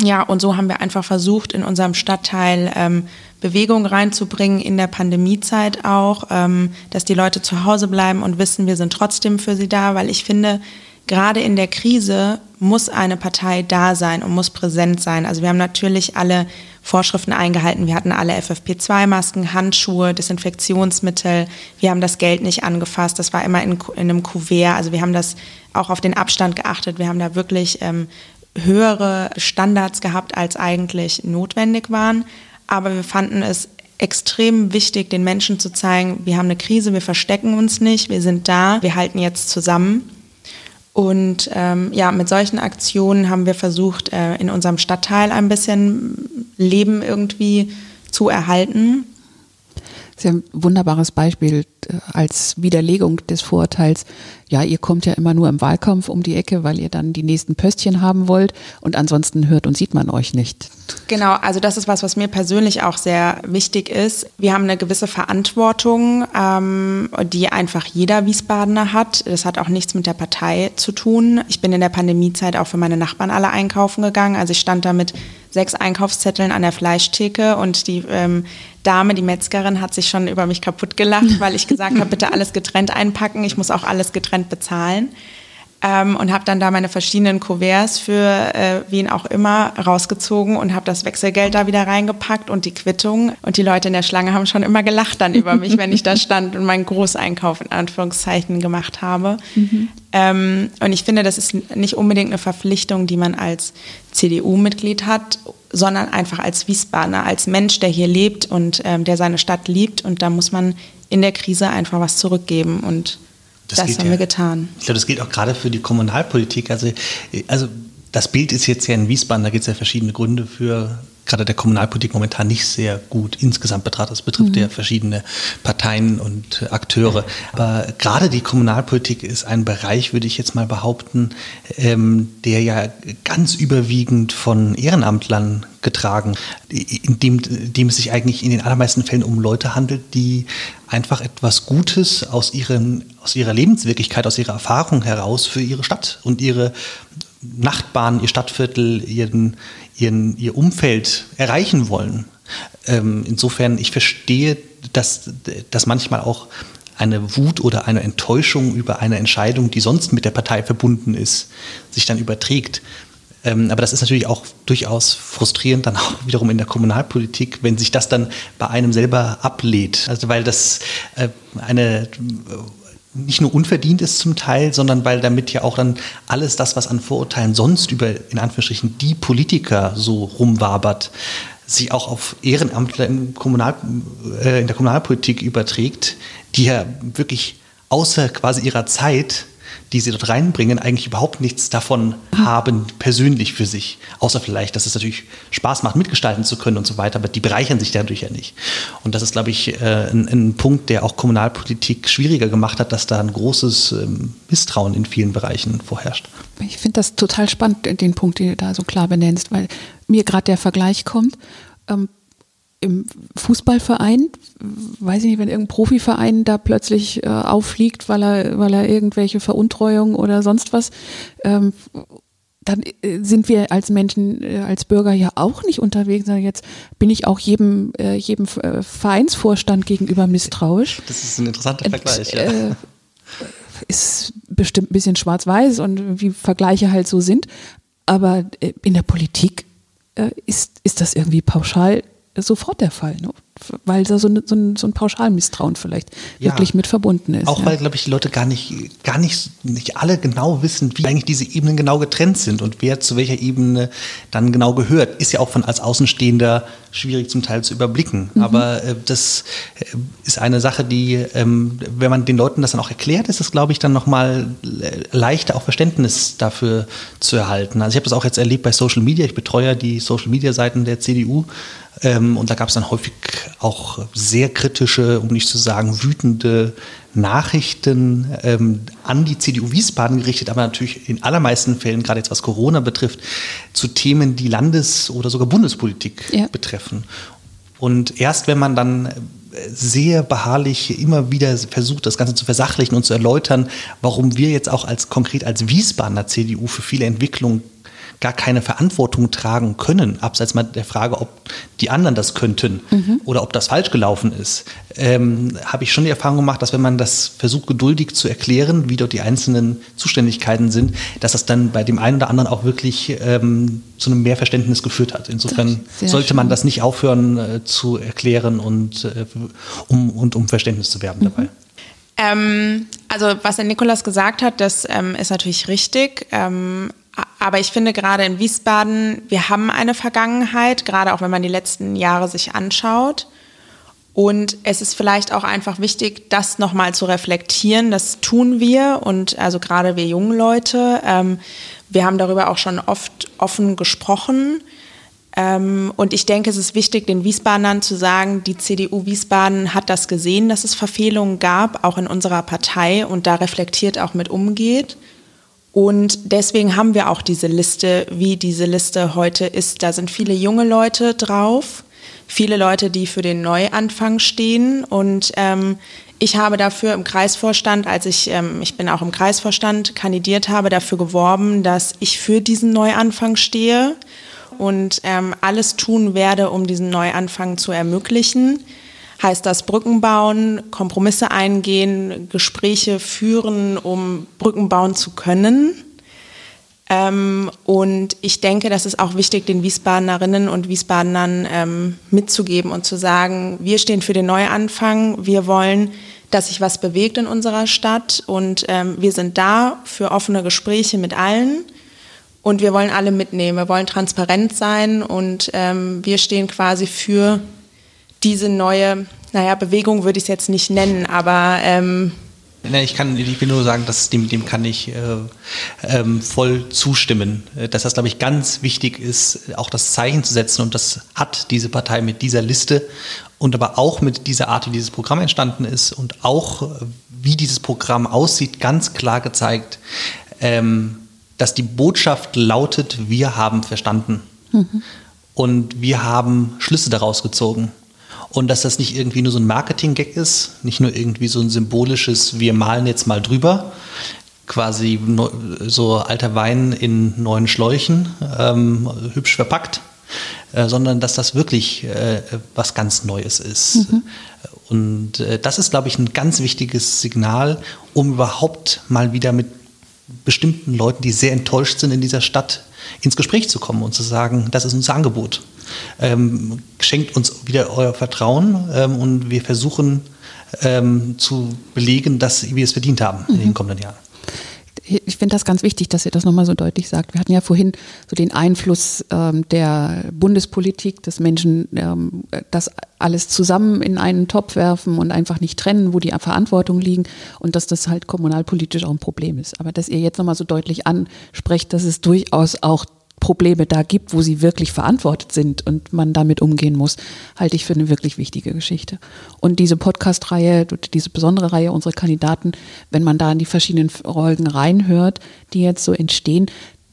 ja, und so haben wir einfach versucht, in unserem Stadtteil ähm, Bewegung reinzubringen, in der Pandemiezeit auch, ähm, dass die Leute zu Hause bleiben und wissen, wir sind trotzdem für sie da, weil ich finde, gerade in der Krise muss eine Partei da sein und muss präsent sein. Also wir haben natürlich alle Vorschriften eingehalten. Wir hatten alle FFP2-Masken, Handschuhe, Desinfektionsmittel. Wir haben das Geld nicht angefasst. Das war immer in, in, einem Kuvert. Also wir haben das auch auf den Abstand geachtet. Wir haben da wirklich ähm, höhere Standards gehabt, als eigentlich notwendig waren. Aber wir fanden es extrem wichtig, den Menschen zu zeigen, wir haben eine Krise, wir verstecken uns nicht, wir sind da, wir halten jetzt zusammen. Und ähm, ja, mit solchen Aktionen haben wir versucht, äh, in unserem Stadtteil ein bisschen Leben irgendwie zu erhalten. Ist ja ein wunderbares Beispiel äh, als Widerlegung des Vorurteils, ja, ihr kommt ja immer nur im Wahlkampf um die Ecke, weil ihr dann die nächsten Pöstchen haben wollt und ansonsten hört und sieht man euch nicht. Genau, also das ist was, was mir persönlich auch sehr wichtig ist. Wir haben eine gewisse Verantwortung, ähm, die einfach jeder Wiesbadener hat. Das hat auch nichts mit der Partei zu tun. Ich bin in der Pandemiezeit auch für meine Nachbarn alle einkaufen gegangen. Also ich stand da mit sechs Einkaufszetteln an der Fleischtheke und die ähm, Dame, die Metzgerin, hat sich schon über mich kaputt gelacht, weil ich gesagt habe, bitte alles getrennt einpacken. Ich muss auch alles getrennt bezahlen. Ähm, und habe dann da meine verschiedenen Kuverts für äh, wen auch immer rausgezogen und habe das Wechselgeld da wieder reingepackt und die Quittung. Und die Leute in der Schlange haben schon immer gelacht dann über mich, wenn ich da stand und meinen Großeinkauf in Anführungszeichen gemacht habe. Mhm. Ähm, und ich finde, das ist nicht unbedingt eine Verpflichtung, die man als CDU-Mitglied hat, sondern einfach als Wiesbadener, als Mensch, der hier lebt und ähm, der seine Stadt liebt. Und da muss man in der Krise einfach was zurückgeben und das, das haben ja, wir getan. Ich glaube, das gilt auch gerade für die Kommunalpolitik. Also, also das Bild ist jetzt ja in Wiesbaden, da gibt es ja verschiedene Gründe für, gerade der Kommunalpolitik momentan nicht sehr gut insgesamt betrachtet. Das betrifft mhm. ja verschiedene Parteien und Akteure. Aber gerade die Kommunalpolitik ist ein Bereich, würde ich jetzt mal behaupten, ähm, der ja ganz überwiegend von Ehrenamtlern getragen, in dem, in dem es sich eigentlich in den allermeisten Fällen um Leute handelt, die einfach etwas Gutes aus, ihren, aus ihrer Lebenswirklichkeit, aus ihrer Erfahrung heraus für ihre Stadt und ihre Nachbarn, ihr Stadtviertel, ihren, ihren, ihr Umfeld erreichen wollen. Ähm, insofern, ich verstehe, dass, dass manchmal auch eine Wut oder eine Enttäuschung über eine Entscheidung, die sonst mit der Partei verbunden ist, sich dann überträgt. Ähm, aber das ist natürlich auch durchaus frustrierend dann auch wiederum in der Kommunalpolitik, wenn sich das dann bei einem selber ablehnt. Also weil das äh, eine nicht nur unverdient ist zum Teil, sondern weil damit ja auch dann alles das, was an Vorurteilen sonst über, in Anführungsstrichen, die Politiker so rumwabert, sich auch auf Ehrenamtler in, Kommunal, äh, in der Kommunalpolitik überträgt, die ja wirklich außer quasi ihrer Zeit die sie dort reinbringen, eigentlich überhaupt nichts davon haben, persönlich für sich. Außer vielleicht, dass es natürlich Spaß macht, mitgestalten zu können und so weiter, aber die bereichern sich dadurch ja nicht. Und das ist, glaube ich, äh, ein, ein, Punkt, der auch Kommunalpolitik schwieriger gemacht hat, dass da ein großes ähm, Misstrauen in vielen Bereichen vorherrscht. Ich finde das total spannend, den Punkt, den du da so klar benennst, weil mir gerade der Vergleich kommt. Ähm, im Fußballverein, weiß ich nicht, wenn irgendein Profiverein da plötzlich äh, auffliegt, weil er, weil er irgendwelche Veruntreuung oder sonst was, ähm, dann äh, sind wir als Menschen, äh, als Bürger ja auch nicht unterwegs. Jetzt bin ich auch jedem, äh, jedem äh, Vereinsvorstand gegenüber misstrauisch. Das ist ein interessanter Vergleich, ja. Äh, ist bestimmt ein bisschen schwarz-weiß und wie Vergleiche halt so sind. Aber in der Politik ist, ist das irgendwie pauschal sofort der Fall, ne? weil da so, ein, so, ein, so ein Pauschalmisstrauen vielleicht ja, wirklich mit verbunden ist. Auch ja. weil, glaube ich, die Leute gar nicht, gar nicht, nicht alle genau wissen, wie eigentlich diese Ebenen genau getrennt sind und wer zu welcher Ebene dann genau gehört. Ist ja auch von als Außenstehender schwierig zum Teil zu überblicken. Mhm. Aber äh, das äh, ist eine Sache, die, ähm, wenn man den Leuten das dann auch erklärt, ist es, glaube ich, dann nochmal leichter auch Verständnis dafür zu erhalten. Also ich habe das auch jetzt erlebt bei Social Media. Ich betreue die Social Media Seiten der CDU ähm, und da gab es dann häufig auch sehr kritische, um nicht zu sagen wütende Nachrichten ähm, an die CDU Wiesbaden gerichtet, aber natürlich in allermeisten Fällen, gerade jetzt was Corona betrifft, zu Themen, die Landes- oder sogar Bundespolitik ja. betreffen. Und erst wenn man dann sehr beharrlich immer wieder versucht, das Ganze zu versachlichen und zu erläutern, warum wir jetzt auch als konkret als Wiesbadener CDU für viele Entwicklungen gar keine Verantwortung tragen können, abseits mal der Frage, ob die anderen das könnten mhm. oder ob das falsch gelaufen ist, ähm, habe ich schon die Erfahrung gemacht, dass wenn man das versucht, geduldig zu erklären, wie dort die einzelnen Zuständigkeiten sind, dass das dann bei dem einen oder anderen auch wirklich ähm, zu einem Mehrverständnis geführt hat. Insofern sollte man das nicht aufhören äh, zu erklären und äh, um, und um Verständnis zu werben mhm. dabei. Ähm, also was der Nikolas gesagt hat, das ähm, ist natürlich richtig. Ähm, aber ich finde gerade in Wiesbaden, wir haben eine Vergangenheit, gerade auch wenn man die letzten Jahre sich anschaut. Und es ist vielleicht auch einfach wichtig, das nochmal zu reflektieren. Das tun wir und also gerade wir jungen Leute. Ähm, wir haben darüber auch schon oft offen gesprochen. Ähm, und ich denke, es ist wichtig, den Wiesbadenern zu sagen, die CDU Wiesbaden hat das gesehen, dass es Verfehlungen gab, auch in unserer Partei und da reflektiert auch mit umgeht. Und deswegen haben wir auch diese Liste, wie diese Liste heute ist. Da sind viele junge Leute drauf, viele Leute, die für den Neuanfang stehen. Und ähm, ich habe dafür im Kreisvorstand, als ich, ähm, ich bin auch im Kreisvorstand, kandidiert habe, dafür geworben, dass ich für diesen Neuanfang stehe und ähm, alles tun werde, um diesen Neuanfang zu ermöglichen heißt das Brücken bauen, Kompromisse eingehen, Gespräche führen, um Brücken bauen zu können. Ähm, und ich denke, das ist auch wichtig, den Wiesbadenerinnen und Wiesbadenern ähm, mitzugeben und zu sagen, wir stehen für den Neuanfang, wir wollen, dass sich was bewegt in unserer Stadt und ähm, wir sind da für offene Gespräche mit allen. Und wir wollen alle mitnehmen, wir wollen transparent sein und ähm, wir stehen quasi für diese neue, naja, Bewegung würde ich es jetzt nicht nennen, aber ähm, ich kann, ich will nur sagen, dass dem, dem kann ich äh, ähm, voll zustimmen. Äh, dass das, glaube ich, ganz wichtig ist, auch das Zeichen zu setzen. Und das hat diese Partei mit dieser Liste und aber auch mit dieser Art, wie dieses Programm entstanden ist und auch, äh, wie dieses Programm aussieht, ganz klar gezeigt, ähm, dass die Botschaft lautet, wir haben verstanden. Mhm. Und wir haben Schlüsse daraus gezogen und dass das nicht irgendwie nur so ein Marketing-Gag ist, nicht nur irgendwie so ein symbolisches, wir malen jetzt mal drüber, quasi so alter Wein in neuen Schläuchen, ähm, hübsch verpackt, äh, sondern dass das wirklich äh, was ganz Neues ist. Mhm. Und äh, das ist, glaube ich, ein ganz wichtiges Signal, um überhaupt mal wieder mit bestimmten Leuten, die sehr enttäuscht sind in dieser Stadt, ins Gespräch zu kommen und zu sagen, das ist unser Angebot. Ähm, schenkt uns wieder euer Vertrauen ähm, und wir versuchen ähm, zu belegen, dass wir es verdient haben mhm. in den mhm. kommenden Jahren. Ich finde das ganz wichtig, dass ihr das nochmal so deutlich sagt. Wir hatten ja vorhin so den Einfluss ähm, der Bundespolitik, dass Menschen ähm, das alles zusammen in einen Topf werfen und einfach nicht trennen, wo die Verantwortung liegen und dass das halt kommunalpolitisch auch ein Problem ist. Aber dass ihr jetzt nochmal so deutlich ansprecht, dass es durchaus auch Probleme da gibt, wo sie wirklich verantwortet sind und man damit umgehen muss, halte ich für eine wirklich wichtige Geschichte. Und diese Podcast-Reihe, diese besondere Reihe unserer Kandidaten, wenn man da in die verschiedenen Folgen reinhört, die jetzt so entstehen,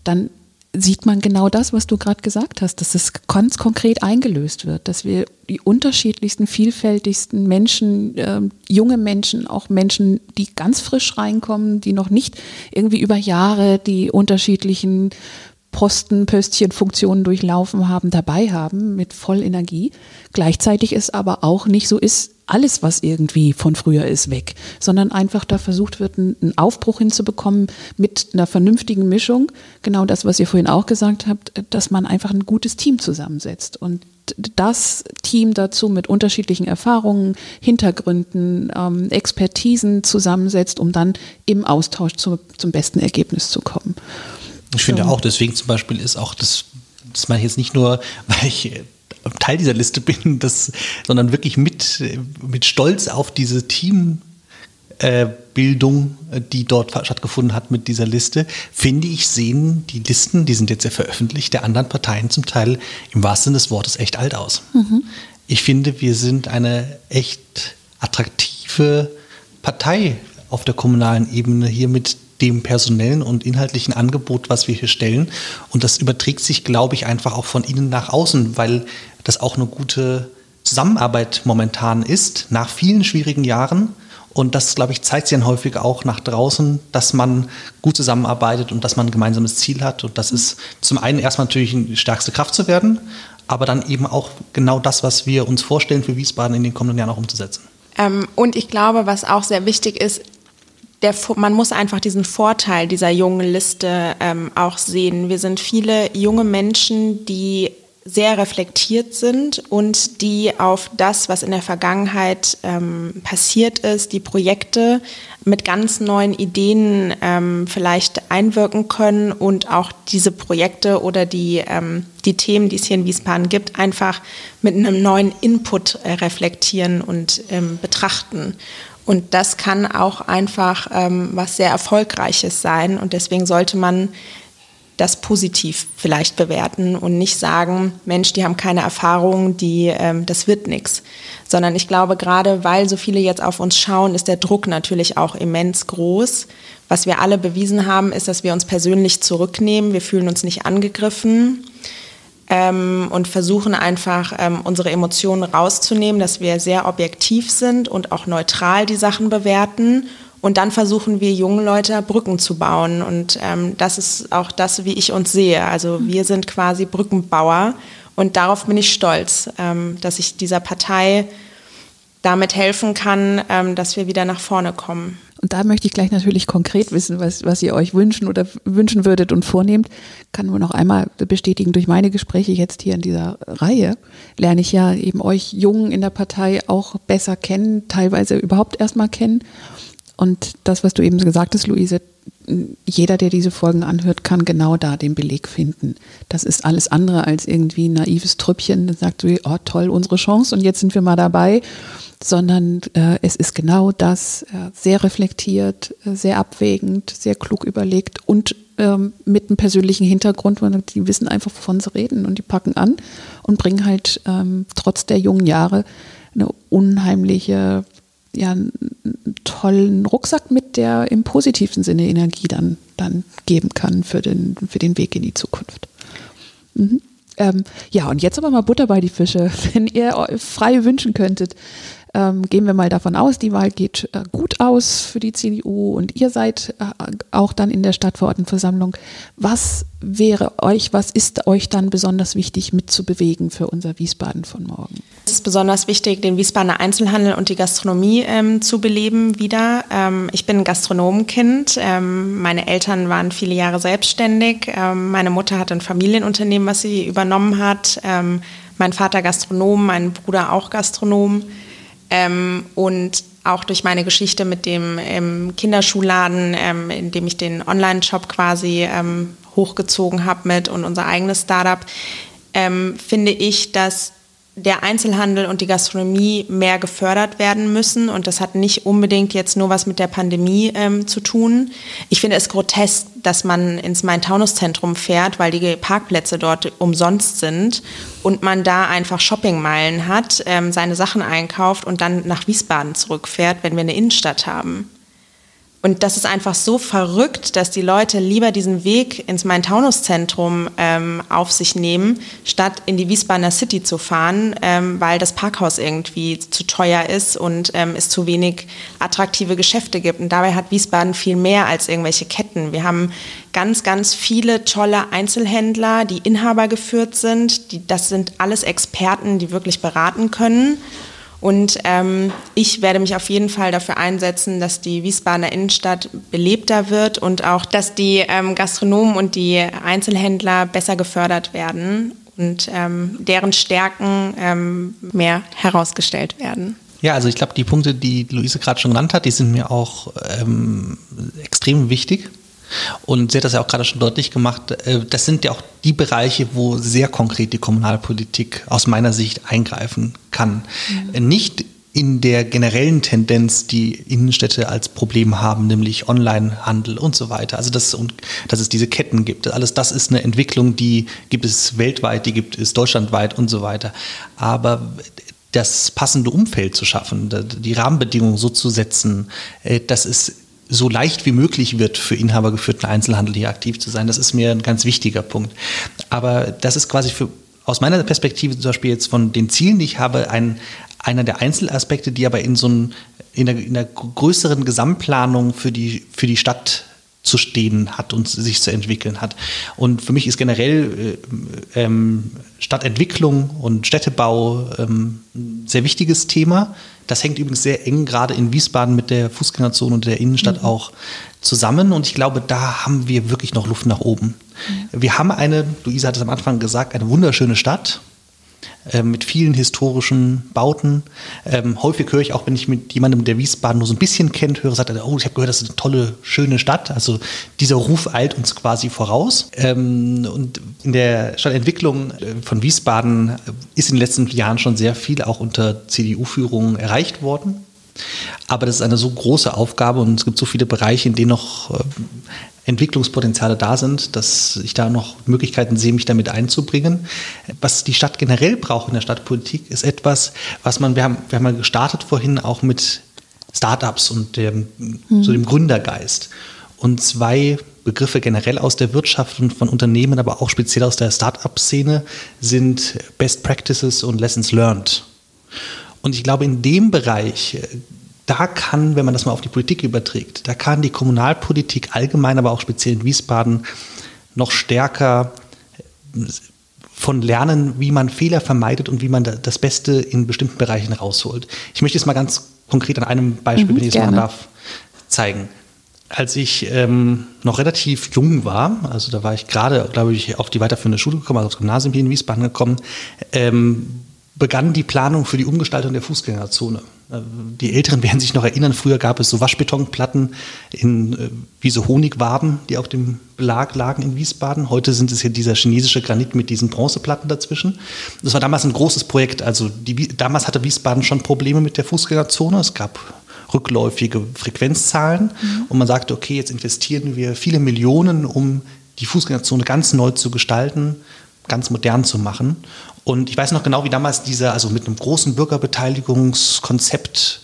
dann sieht man genau das, was du gerade gesagt hast, dass es ganz konkret eingelöst wird, dass wir die unterschiedlichsten, vielfältigsten Menschen, äh, junge Menschen, auch Menschen, die ganz frisch reinkommen, die noch nicht irgendwie über Jahre die unterschiedlichen Posten, Pöstchen, Funktionen durchlaufen haben, dabei haben mit voll Energie. Gleichzeitig ist aber auch nicht so ist, alles, was irgendwie von früher ist, weg, sondern einfach da versucht wird, einen Aufbruch hinzubekommen mit einer vernünftigen Mischung. Genau das, was ihr vorhin auch gesagt habt, dass man einfach ein gutes Team zusammensetzt und das Team dazu mit unterschiedlichen Erfahrungen, Hintergründen, ähm, Expertisen zusammensetzt, um dann im Austausch zu, zum besten Ergebnis zu kommen. Ich finde auch, deswegen zum Beispiel ist auch das, das meine ich jetzt nicht nur, weil ich Teil dieser Liste bin, das, sondern wirklich mit, mit Stolz auf diese Teambildung, die dort stattgefunden hat mit dieser Liste, finde ich, sehen die Listen, die sind jetzt ja veröffentlicht, der anderen Parteien zum Teil im wahrsten Sinne des Wortes echt alt aus. Mhm. Ich finde, wir sind eine echt attraktive Partei auf der kommunalen Ebene hier mit dem personellen und inhaltlichen Angebot, was wir hier stellen. Und das überträgt sich, glaube ich, einfach auch von innen nach außen, weil das auch eine gute Zusammenarbeit momentan ist, nach vielen schwierigen Jahren. Und das, glaube ich, zeigt sich dann häufig auch nach draußen, dass man gut zusammenarbeitet und dass man ein gemeinsames Ziel hat. Und das ist zum einen erstmal natürlich die stärkste Kraft zu werden, aber dann eben auch genau das, was wir uns vorstellen für Wiesbaden in den kommenden Jahren auch umzusetzen. Ähm, und ich glaube, was auch sehr wichtig ist, der, man muss einfach diesen Vorteil dieser jungen Liste ähm, auch sehen. Wir sind viele junge Menschen, die sehr reflektiert sind und die auf das, was in der Vergangenheit ähm, passiert ist, die Projekte mit ganz neuen Ideen ähm, vielleicht einwirken können und auch diese Projekte oder die, ähm, die Themen, die es hier in Wiesbaden gibt, einfach mit einem neuen Input äh, reflektieren und ähm, betrachten. Und das kann auch einfach ähm, was sehr Erfolgreiches sein. Und deswegen sollte man das positiv vielleicht bewerten und nicht sagen, Mensch, die haben keine Erfahrung, die, ähm, das wird nichts. Sondern ich glaube, gerade weil so viele jetzt auf uns schauen, ist der Druck natürlich auch immens groß. Was wir alle bewiesen haben, ist, dass wir uns persönlich zurücknehmen. Wir fühlen uns nicht angegriffen ähm, und versuchen einfach ähm, unsere Emotionen rauszunehmen, dass wir sehr objektiv sind und auch neutral die Sachen bewerten. Und dann versuchen wir jungen Leute Brücken zu bauen. Und ähm, das ist auch das, wie ich uns sehe. Also wir sind quasi Brückenbauer. Und darauf bin ich stolz, ähm, dass ich dieser Partei damit helfen kann, ähm, dass wir wieder nach vorne kommen. Und da möchte ich gleich natürlich konkret wissen, was, was ihr euch wünschen oder wünschen würdet und vornehmt. Kann nur noch einmal bestätigen, durch meine Gespräche jetzt hier in dieser Reihe lerne ich ja eben euch Jungen in der Partei auch besser kennen, teilweise überhaupt erstmal kennen. Und das, was du eben gesagt hast, Luise, jeder, der diese Folgen anhört, kann genau da den Beleg finden. Das ist alles andere als irgendwie ein naives Trüppchen, das sagt so, oh toll, unsere Chance und jetzt sind wir mal dabei sondern äh, es ist genau das, äh, sehr reflektiert, äh, sehr abwägend, sehr klug überlegt und ähm, mit einem persönlichen Hintergrund, weil die wissen einfach, wovon sie reden und die packen an und bringen halt ähm, trotz der jungen Jahre eine unheimliche, ja, einen tollen Rucksack mit, der im positiven Sinne Energie dann, dann geben kann für den, für den Weg in die Zukunft. Mhm. Ähm, ja, und jetzt aber mal Butter bei die Fische. Wenn ihr frei wünschen könntet, ähm, gehen wir mal davon aus, die Wahl geht äh, gut aus für die CDU und ihr seid äh, auch dann in der Stadtverordnetenversammlung. Was wäre euch, was ist euch dann besonders wichtig mitzubewegen für unser Wiesbaden von morgen? Es ist besonders wichtig, den Wiesbadener Einzelhandel und die Gastronomie ähm, zu beleben wieder. Ähm, ich bin ein Gastronomenkind. Ähm, meine Eltern waren viele Jahre selbstständig. Ähm, meine Mutter hat ein Familienunternehmen, was sie übernommen hat. Ähm, mein Vater Gastronom, mein Bruder auch Gastronom. Ähm, und auch durch meine Geschichte mit dem Kinderschuhladen, in dem ich den Online-Shop quasi hochgezogen habe mit und unser eigenes Startup, finde ich, dass der Einzelhandel und die Gastronomie mehr gefördert werden müssen. Und das hat nicht unbedingt jetzt nur was mit der Pandemie ähm, zu tun. Ich finde es grotesk, dass man ins Main-Taunus-Zentrum fährt, weil die Parkplätze dort umsonst sind und man da einfach Shoppingmeilen hat, ähm, seine Sachen einkauft und dann nach Wiesbaden zurückfährt, wenn wir eine Innenstadt haben. Und das ist einfach so verrückt, dass die Leute lieber diesen Weg ins Main-Taunus-Zentrum ähm, auf sich nehmen, statt in die Wiesbadener City zu fahren, ähm, weil das Parkhaus irgendwie zu teuer ist und ähm, es zu wenig attraktive Geschäfte gibt. Und dabei hat Wiesbaden viel mehr als irgendwelche Ketten. Wir haben ganz, ganz viele tolle Einzelhändler, die Inhaber geführt sind. Die, das sind alles Experten, die wirklich beraten können. Und ähm, ich werde mich auf jeden Fall dafür einsetzen, dass die Wiesbadener Innenstadt belebter wird und auch, dass die ähm, Gastronomen und die Einzelhändler besser gefördert werden und ähm, deren Stärken ähm, mehr herausgestellt werden. Ja, also ich glaube, die Punkte, die Luise gerade schon genannt hat, die sind mir auch ähm, extrem wichtig. Und sie hat das ja auch gerade schon deutlich gemacht. Äh, das sind ja auch die Bereiche, wo sehr konkret die Kommunalpolitik aus meiner Sicht eingreifen kann. Mhm. Nicht in der generellen Tendenz, die Innenstädte als Problem haben, nämlich Onlinehandel und so weiter. Also das, und, dass es diese Ketten gibt. Alles das ist eine Entwicklung, die gibt es weltweit, die gibt es deutschlandweit und so weiter. Aber das passende Umfeld zu schaffen, die Rahmenbedingungen so zu setzen, äh, das ist so leicht wie möglich wird, für inhabergeführten Einzelhandel hier aktiv zu sein. Das ist mir ein ganz wichtiger Punkt. Aber das ist quasi für, aus meiner Perspektive zum Beispiel jetzt von den Zielen, die ich habe, ein, einer der Einzelaspekte, die aber in so einem, in der, in der größeren Gesamtplanung für die, für die Stadt zu stehen hat und sich zu entwickeln hat. Und für mich ist generell äh, ähm, Stadtentwicklung und Städtebau ähm, ein sehr wichtiges Thema. Das hängt übrigens sehr eng gerade in Wiesbaden mit der Fußgängerzone und der Innenstadt mhm. auch zusammen. Und ich glaube, da haben wir wirklich noch Luft nach oben. Mhm. Wir haben eine, Luisa hat es am Anfang gesagt, eine wunderschöne Stadt mit vielen historischen Bauten. Ähm, häufig höre ich auch, wenn ich mit jemandem, der Wiesbaden nur so ein bisschen kennt, höre, sagt er, oh, ich habe gehört, das ist eine tolle, schöne Stadt. Also dieser Ruf eilt uns quasi voraus. Ähm, und in der Stadtentwicklung äh, von Wiesbaden ist in den letzten Jahren schon sehr viel auch unter CDU-Führung erreicht worden. Aber das ist eine so große Aufgabe und es gibt so viele Bereiche, in denen noch äh, Entwicklungspotenziale da sind, dass ich da noch Möglichkeiten sehe, mich damit einzubringen. Was die Stadt generell braucht in der Stadtpolitik, ist etwas, was man, wir haben, wir haben mal gestartet vorhin auch mit Startups und dem, mhm. so dem Gründergeist. Und zwei Begriffe generell aus der Wirtschaft und von Unternehmen, aber auch speziell aus der Startup-Szene sind Best Practices und Lessons Learned. Und ich glaube, in dem Bereich da kann, wenn man das mal auf die Politik überträgt, da kann die Kommunalpolitik allgemein, aber auch speziell in Wiesbaden noch stärker äh, von lernen, wie man Fehler vermeidet und wie man das Beste in bestimmten Bereichen rausholt. Ich möchte es mal ganz konkret an einem Beispiel, mhm, wenn ich es mal darf, zeigen. Als ich ähm, noch relativ jung war, also da war ich gerade, glaube ich, auf die weiterführende Schule gekommen, also aufs Gymnasium hier in Wiesbaden gekommen, ähm, begann die Planung für die Umgestaltung der Fußgängerzone. Die Älteren werden sich noch erinnern, früher gab es so Waschbetonplatten in, äh, wie so Honigwaben, die auf dem Belag lagen in Wiesbaden. Heute sind es hier dieser chinesische Granit mit diesen Bronzeplatten dazwischen. Das war damals ein großes Projekt. Also die, damals hatte Wiesbaden schon Probleme mit der Fußgängerzone. Es gab rückläufige Frequenzzahlen mhm. und man sagte, okay, jetzt investieren wir viele Millionen, um die Fußgängerzone ganz neu zu gestalten, ganz modern zu machen. Und ich weiß noch genau, wie damals dieser, also mit einem großen Bürgerbeteiligungskonzept,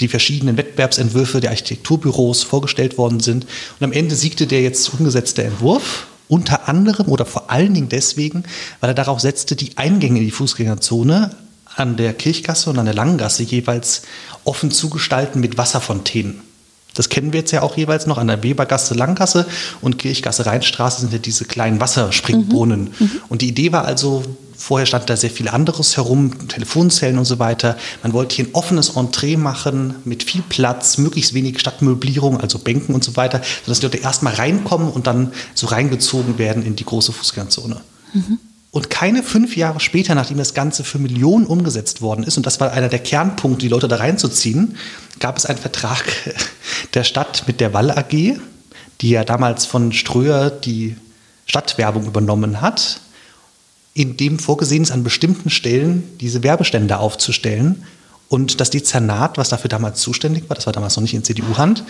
die verschiedenen Wettbewerbsentwürfe der Architekturbüros vorgestellt worden sind. Und am Ende siegte der jetzt umgesetzte Entwurf. Unter anderem oder vor allen Dingen deswegen, weil er darauf setzte, die Eingänge in die Fußgängerzone an der Kirchgasse und an der Langengasse jeweils offen zu gestalten mit Wasserfontänen. Das kennen wir jetzt ja auch jeweils noch an der Webergasse, Langgasse und Kirchgasse, Rheinstraße sind ja diese kleinen Wasserspringbrunnen. Mhm. Mhm. Und die Idee war also, vorher stand da sehr viel anderes herum, Telefonzellen und so weiter. Man wollte hier ein offenes Entree machen mit viel Platz, möglichst wenig Stadtmöblierung, also Bänken und so weiter, sodass die Leute erstmal reinkommen und dann so reingezogen werden in die große Fußgängerzone. Mhm. Und keine fünf Jahre später, nachdem das Ganze für Millionen umgesetzt worden ist, und das war einer der Kernpunkte, die Leute da reinzuziehen, gab es einen Vertrag der Stadt mit der Wall AG, die ja damals von Ströer die Stadtwerbung übernommen hat, in dem vorgesehen ist, an bestimmten Stellen diese Werbestände aufzustellen. Und das Dezernat, was dafür damals zuständig war, das war damals noch nicht in CDU-Hand,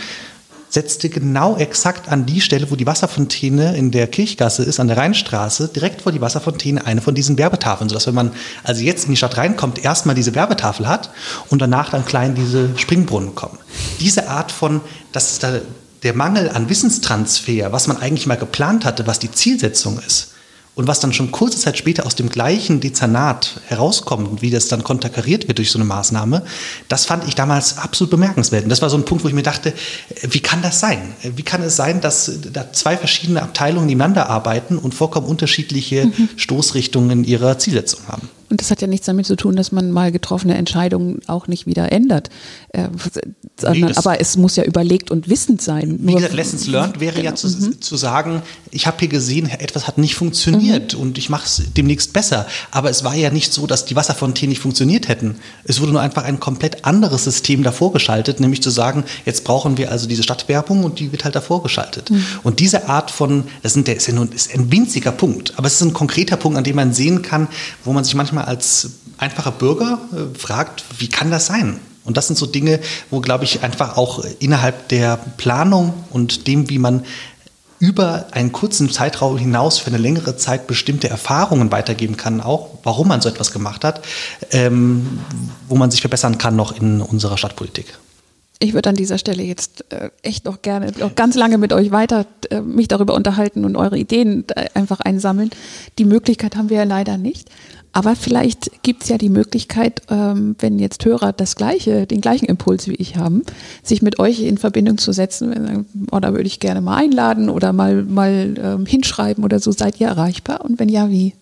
setzte genau exakt an die Stelle, wo die Wasserfontäne in der Kirchgasse ist, an der Rheinstraße, direkt vor die Wasserfontäne eine von diesen Werbetafeln, sodass wenn man also jetzt in die Stadt reinkommt, erstmal diese Werbetafel hat und danach dann klein diese Springbrunnen kommen. Diese Art von, das ist da der Mangel an Wissenstransfer, was man eigentlich mal geplant hatte, was die Zielsetzung ist, und was dann schon kurze Zeit später aus dem gleichen Dezernat herauskommt und wie das dann konterkariert wird durch so eine Maßnahme, das fand ich damals absolut bemerkenswert. Und das war so ein Punkt, wo ich mir dachte, wie kann das sein? Wie kann es sein, dass da zwei verschiedene Abteilungen nebeneinander arbeiten und vollkommen unterschiedliche mhm. Stoßrichtungen ihrer Zielsetzung haben? Und das hat ja nichts damit zu tun, dass man mal getroffene Entscheidungen auch nicht wieder ändert. Äh, sondern, nee, aber es muss ja überlegt und wissend sein. Wie gesagt, Lessons learned wäre genau. ja zu, mhm. zu, sagen, ich habe hier gesehen, etwas hat nicht funktioniert mhm. und ich mache es demnächst besser. Aber es war ja nicht so, dass die Wasserfontänen nicht funktioniert hätten. Es wurde nur einfach ein komplett anderes System davor geschaltet, nämlich zu sagen, jetzt brauchen wir also diese Stadtwerbung und die wird halt davor geschaltet. Mhm. Und diese Art von, das, ist ja nur ist ein winziger Punkt, aber es ist ein konkreter Punkt, an dem man sehen kann, wo man sich manchmal manchmal als einfacher Bürger äh, fragt, wie kann das sein? Und das sind so Dinge, wo, glaube ich, einfach auch innerhalb der Planung und dem, wie man über einen kurzen Zeitraum hinaus für eine längere Zeit bestimmte Erfahrungen weitergeben kann, auch warum man so etwas gemacht hat, ähm, wo man sich verbessern kann noch in unserer Stadtpolitik. Ich würde an dieser Stelle jetzt äh, echt noch gerne noch ganz lange mit euch weiter äh, mich darüber unterhalten und eure Ideen einfach einsammeln. Die Möglichkeit haben wir ja leider nicht. Aber vielleicht gibt es ja die Möglichkeit, ähm, wenn jetzt Hörer das gleiche, den gleichen Impuls wie ich haben, sich mit euch in Verbindung zu setzen. Oder oh, würde ich gerne mal einladen oder mal, mal ähm, hinschreiben oder so. Seid ihr erreichbar? Und wenn ja, wie?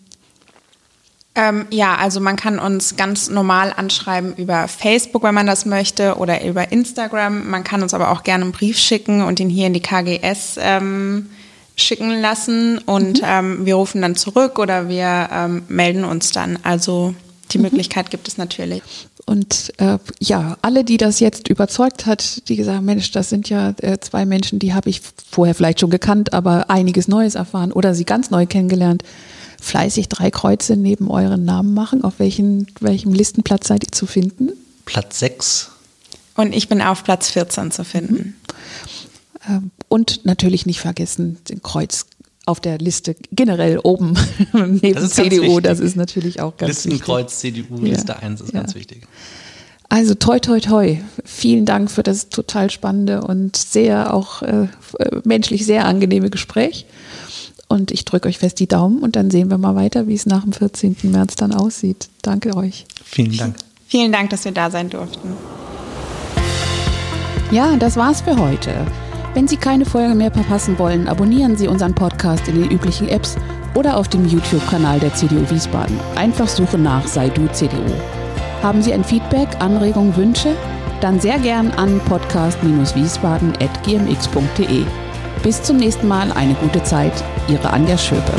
Ähm, ja, also man kann uns ganz normal anschreiben über Facebook, wenn man das möchte, oder über Instagram. Man kann uns aber auch gerne einen Brief schicken und ihn hier in die KGS ähm, schicken lassen und mhm. ähm, wir rufen dann zurück oder wir ähm, melden uns dann. Also die mhm. Möglichkeit gibt es natürlich. Und äh, ja, alle, die das jetzt überzeugt hat, die gesagt, Mensch, das sind ja äh, zwei Menschen, die habe ich vorher vielleicht schon gekannt, aber einiges Neues erfahren oder sie ganz neu kennengelernt, fleißig drei Kreuze neben euren Namen machen. Auf welchen, welchem Listenplatz seid ihr zu finden? Platz 6. Und ich bin auf Platz 14 zu finden. Mhm. Und natürlich nicht vergessen, den Kreuz auf der Liste generell oben neben CDU. Das ist natürlich auch ganz Listenkreuz wichtig. CDU, Liste ja, 1 ist ja. ganz wichtig. Also toi toi toi. Vielen Dank für das total spannende und sehr auch äh, menschlich sehr angenehme Gespräch. Und ich drücke euch fest die Daumen und dann sehen wir mal weiter, wie es nach dem 14. März dann aussieht. Danke euch. Vielen Dank. Vielen Dank, dass wir da sein durften. Ja, das war's für heute. Wenn Sie keine Folge mehr verpassen wollen, abonnieren Sie unseren Podcast in den üblichen Apps oder auf dem YouTube-Kanal der CDU Wiesbaden. Einfach suchen nach Sei du CDU. Haben Sie ein Feedback, Anregungen, Wünsche? Dann sehr gern an podcast-wiesbaden.gmx.de. Bis zum nächsten Mal, eine gute Zeit. Ihre Anja Schöpe.